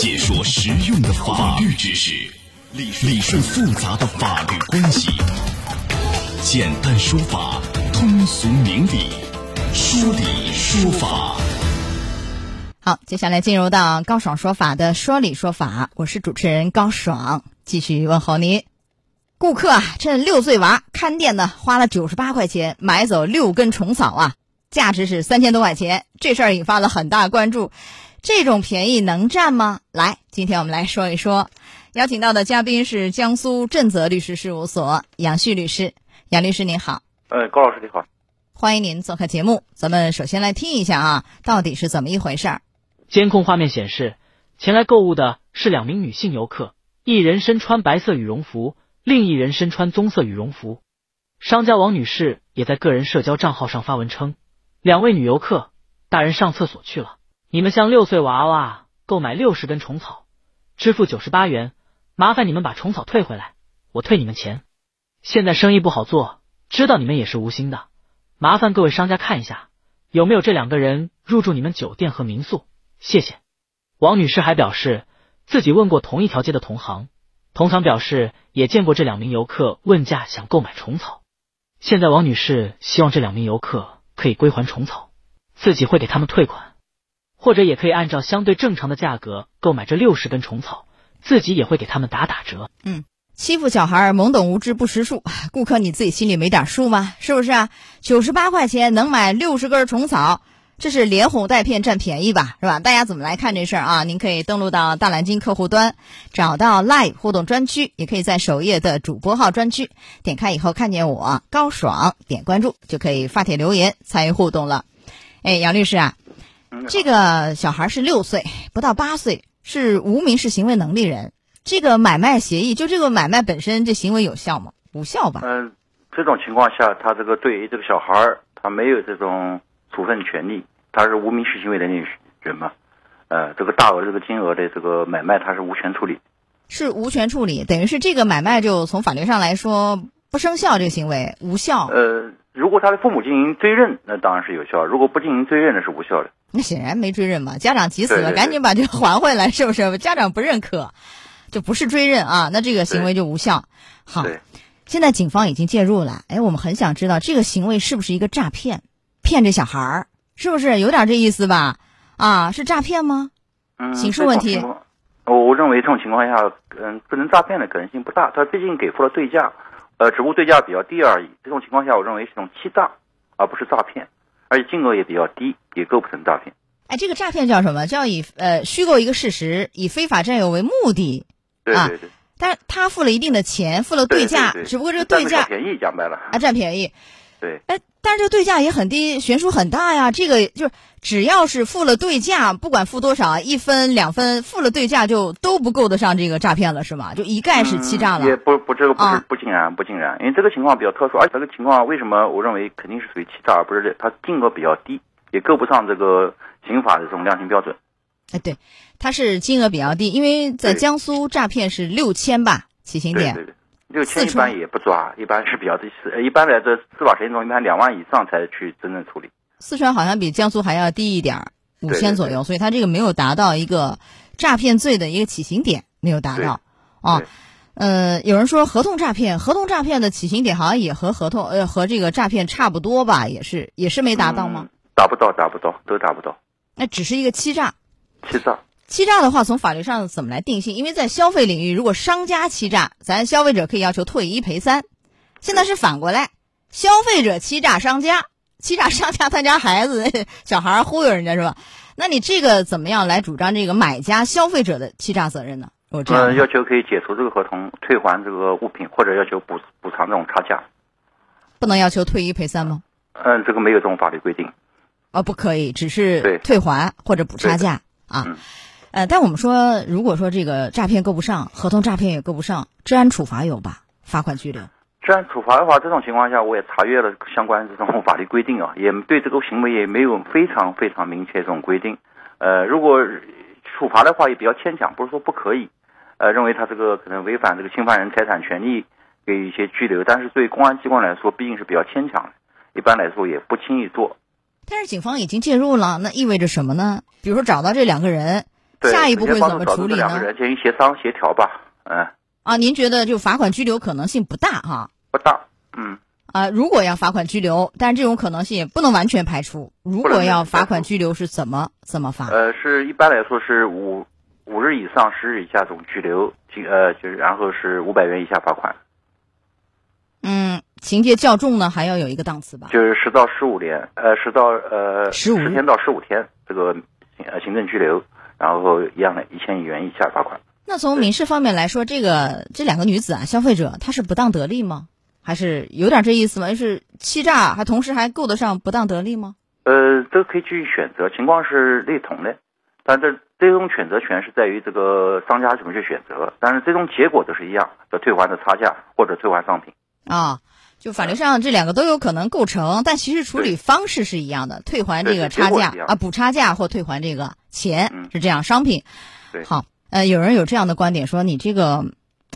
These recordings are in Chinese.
解说实用的法律知识，理理顺复杂的法律关系，简单说法，通俗明理，说理说法。好，接下来进入到高爽说法的说理说法，我是主持人高爽，继续问候您。顾客，趁六岁娃看店呢，花了九十八块钱买走六根虫草啊，价值是三千多块钱。这事儿引发了很大关注，这种便宜能占吗？来，今天我们来说一说，邀请到的嘉宾是江苏正泽律师事务所杨旭律师。杨律师您好，呃，高老师你好，欢迎您做客节目。咱们首先来听一下啊，到底是怎么一回事儿？监控画面显示，前来购物的是两名女性游客，一人身穿白色羽绒服，另一人身穿棕色羽绒服。商家王女士也在个人社交账号上发文称：“两位女游客，大人上厕所去了，你们向六岁娃娃购买六十根虫草，支付九十八元，麻烦你们把虫草退回来，我退你们钱。现在生意不好做，知道你们也是无心的，麻烦各位商家看一下，有没有这两个人入住你们酒店和民宿。”谢谢。王女士还表示，自己问过同一条街的同行，同行表示也见过这两名游客问价想购买虫草。现在王女士希望这两名游客可以归还虫草，自己会给他们退款，或者也可以按照相对正常的价格购买这六十根虫草，自己也会给他们打打折。嗯，欺负小孩儿懵懂无知不识数，顾客你自己心里没点数吗？是不是啊？九十八块钱能买六十根虫草。这是连哄带骗占便宜吧，是吧？大家怎么来看这事儿啊？您可以登录到大蓝鲸客户端，找到 Live 互动专区，也可以在首页的主播号专区点开以后看见我高爽，点关注就可以发帖留言参与互动了。哎，杨律师啊，这个小孩是六岁，不到八岁，是无民事行为能力人，这个买卖协议就这个买卖本身这行为有效吗？无效吧？嗯，这种情况下，他这个对于这个小孩儿，他没有这种。处分权利，他是无民事行为能力人嘛？呃，这个大额这个金额的这个买卖，他是无权处理，是无权处理，等于是这个买卖就从法律上来说不生效，这个行为无效。呃，如果他的父母进行追认，那当然是有效；如果不进行追认，那是无效的。那显然没追认嘛，家长急死了，赶紧把这个还回来，是不是？家长不认可，就不是追认啊，那这个行为就无效。好，现在警方已经介入了，哎，我们很想知道这个行为是不是一个诈骗。骗这小孩儿是不是有点这意思吧？啊，是诈骗吗？嗯，刑事问题。我我认为这种情况下，嗯，不能诈骗的可能性不大。他毕竟给付了对价，呃，只不过对价比较低而已。这种情况下，我认为是一种欺诈，而不是诈骗，而且金额也比较低，也构不成诈骗。哎，这个诈骗叫什么？叫以呃虚构一个事实，以非法占有为目的。对对对。但是他付了一定的钱，付了对价，只不过这个对价便宜讲白了啊，占便宜。对，哎，但是这个对价也很低，悬殊很大呀。这个就是只要是付了对价，不管付多少，一分两分，付了对价就都不够得上这个诈骗了，是吗？就一概是欺诈了。也不不，这个不是不尽然，不尽然，因为这个情况比较特殊，而且这个情况为什么我认为肯定是属于欺诈，而不是它金额比较低，也够不上这个刑法的这种量刑标准。哎，对，它是金额比较低，因为在江苏诈骗是六千吧起刑点。对对。六千一般也不抓，一般是比较的是，一般来说司法实践中一般两万以上才去真正处理。四川好像比江苏还要低一点，五千左右，所以他这个没有达到一个诈骗罪的一个起刑点，没有达到啊。呃，有人说合同诈骗，合同诈骗的起刑点好像也和合同呃和这个诈骗差不多吧，也是也是没达到吗？达不到，达不到，都达不到。那只是一个欺诈。欺诈。欺诈的话，从法律上怎么来定性？因为在消费领域，如果商家欺诈，咱消费者可以要求退一赔三。现在是反过来，消费者欺诈商家，欺诈商家他家孩子、小孩忽悠人家是吧？那你这个怎么样来主张这个买家消费者的欺诈责任呢？我这样要求可以解除这个合同，退还这个物品，或者要求补补偿这种差价。不能要求退一赔三吗？嗯，这个没有这种法律规定。哦，不可以，只是退还或者补差价啊。呃，但我们说，如果说这个诈骗够不上，合同诈骗也够不上，治安处罚有吧？罚款拘留。治安处罚的话，这种情况下，我也查阅了相关这种 法律规定啊，也对这个行为也没有非常非常明确这种规定。呃，如果处罚的话，也比较牵强，不是说不可以。呃，认为他这个可能违反这个侵犯人财产权利，给予一些拘留，但是对公安机关来说，毕竟是比较牵强的，一般来说也不轻易做。但是警方已经介入了，那意味着什么呢？比如说找到这两个人。对下一步会怎么处理呢？两个人进行协商协调吧。嗯，啊，您觉得就罚款拘留可能性不大哈？不大。嗯，啊，如果要罚款拘留，但是这种可能性也不能完全排除。如果要罚款拘留是怎么怎么罚？呃，是一般来说是五五日以上十日以下这种拘留，呃就是然后是五百元以下罚款，嗯，情节较重呢，还要有一个档次吧？就是十到十五年，呃十到呃15日天到十五天这个呃行政拘留，然后一样的一千元以下罚款。那从民事方面来说，这个这两个女子啊，消费者她是不当得利吗？还是有点这意思吗？是欺诈，还同时还够得上不当得利吗？呃，都可以去选择，情况是类同的，但这最终选择权是在于这个商家怎么去选择，但是最终结果都是一样的，退还的差价或者退还商品。啊，就法律上这两个都有可能构成，但其实处理方式是一样的，退还这个差价啊，补差价或退还这个钱、嗯是这样，商品。对好，呃，有人有这样的观点说，你这个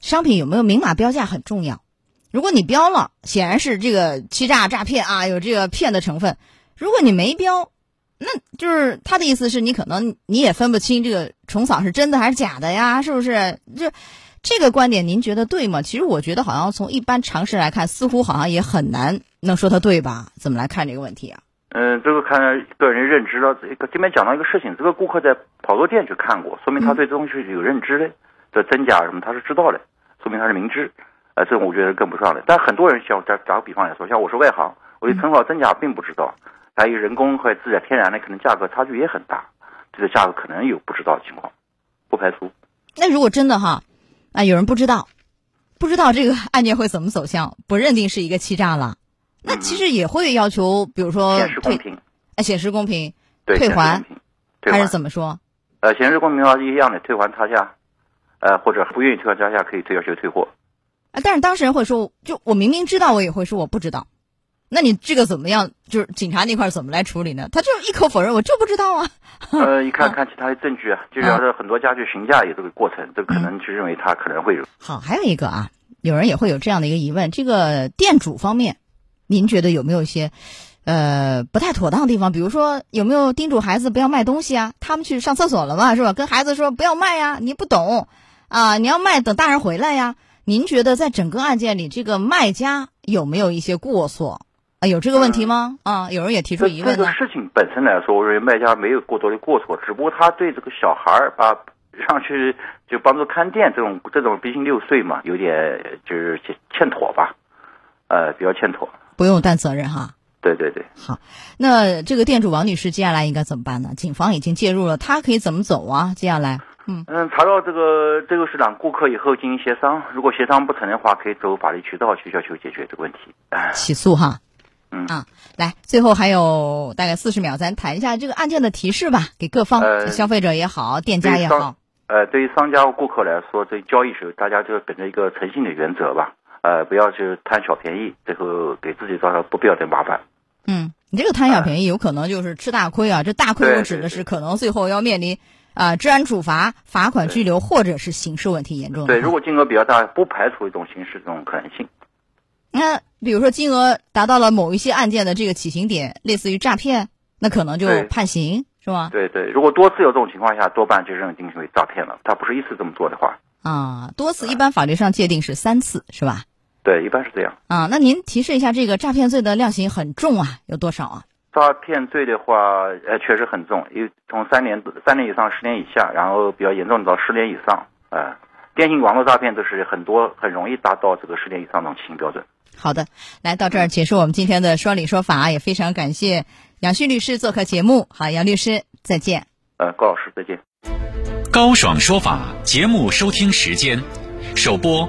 商品有没有明码标价很重要。如果你标了，显然是这个欺诈诈骗啊，有这个骗的成分。如果你没标，那就是他的意思是你可能你也分不清这个虫草是真的还是假的呀，是不是？这这个观点您觉得对吗？其实我觉得好像从一般常识来看，似乎好像也很难能说它对吧？怎么来看这个问题啊？嗯，这个看个人认知了。这个这边讲到一个事情，这个顾客在好多店去看过，说明他对这东西是有认知的，这真假什么他是知道的，说明他是明知。呃，这种我觉得是跟不上的。但很多人像打打个比方来说，像我是外行，我对成草真假并不知道，还有人工和自然天然的，可能价格差距也很大，这个价格可能有不知道的情况，不排除。那如果真的哈，啊，有人不知道，不知道这个 案件会怎么走向，不认定是一个欺诈了，那其实也会要求，比如说，显示公平，哎，显示公平，对，退还还是。怎么说？呃，显示公平的话是一样的，退还差价，呃，或者不愿意退还差价，可以退要求退货。啊，但是当事人会说，就我明明知道，我也会说我不知道。那你这个怎么样？就是警察那块儿怎么来处理呢？他就一口否认，我就不知道啊。呃，一看看其他的证据啊，就是要是很多家具询价有这个过程，这个可能就认为他可能会有。好，还有一个啊，有人也会有这样的一个疑问：这个店主方面，您觉得有没有一些呃不太妥当的地方？比如说有没有叮嘱孩子不要卖东西啊？他们去上厕所了嘛，是吧？跟孩子说不要卖呀，你不懂啊，你要卖等大人回来呀。您觉得在整个案件里，这个卖家有没有一些过错啊？有这个问题吗？啊，有人也提出疑问这。个事情本身来说，我认为卖家没有过多的过错，只不过他对这个小孩儿把让去就帮助看店这种这种毕竟六岁嘛，有点就是欠欠妥吧，呃，比较欠妥。不用担责任哈。对对对，好，那这个店主王女士接下来应该怎么办呢？警方已经介入了，她可以怎么走啊？接下来，嗯，嗯，查到这个这个市场顾客以后进行协商，如果协商不成的话，可以走法律渠道去要求解决这个问题。哎起诉哈。嗯啊，来，最后还有大概四十秒，咱谈一下这个案件的提示吧，给各方、呃消费者也好，店家也好。呃，对于商家和顾客来说，这交易时候大家就本着一个诚信的原则吧，呃，不要去贪小便宜，最后给自己造成不必要的麻烦。嗯，你这个贪小便宜，有可能就是吃大亏啊。这大亏对我指的是可能最后要面临啊、治安处罚、罚款拘留，或者是刑事问题严重的对，如果金额比较大，不排除一种刑事这种可能性。那比如说金额达到了某一些案件的这个起刑点，类似于诈骗，那可能就判刑是吗？对对，如果多次有这种情况下，多半就认定为诈骗了。他不是一次这么做的话，啊，多次一般法律上界定是三次是吧？对，一般是这样。啊，那您提示一下，这个诈骗罪的量刑很重啊，有多少啊？诈骗罪的话，呃，确实很重，因为从三年三年以上十年以下，然后比较严重的到十年以上。呃，电信网络诈骗都是很多很容易达到这个十年以上这种起刑标准。好的，来到这儿结束我们今天的说理说法，也非常感谢杨旭律师做客节目。好，杨律师，再见。呃，高老师再见。高爽说法节目收听时间：首播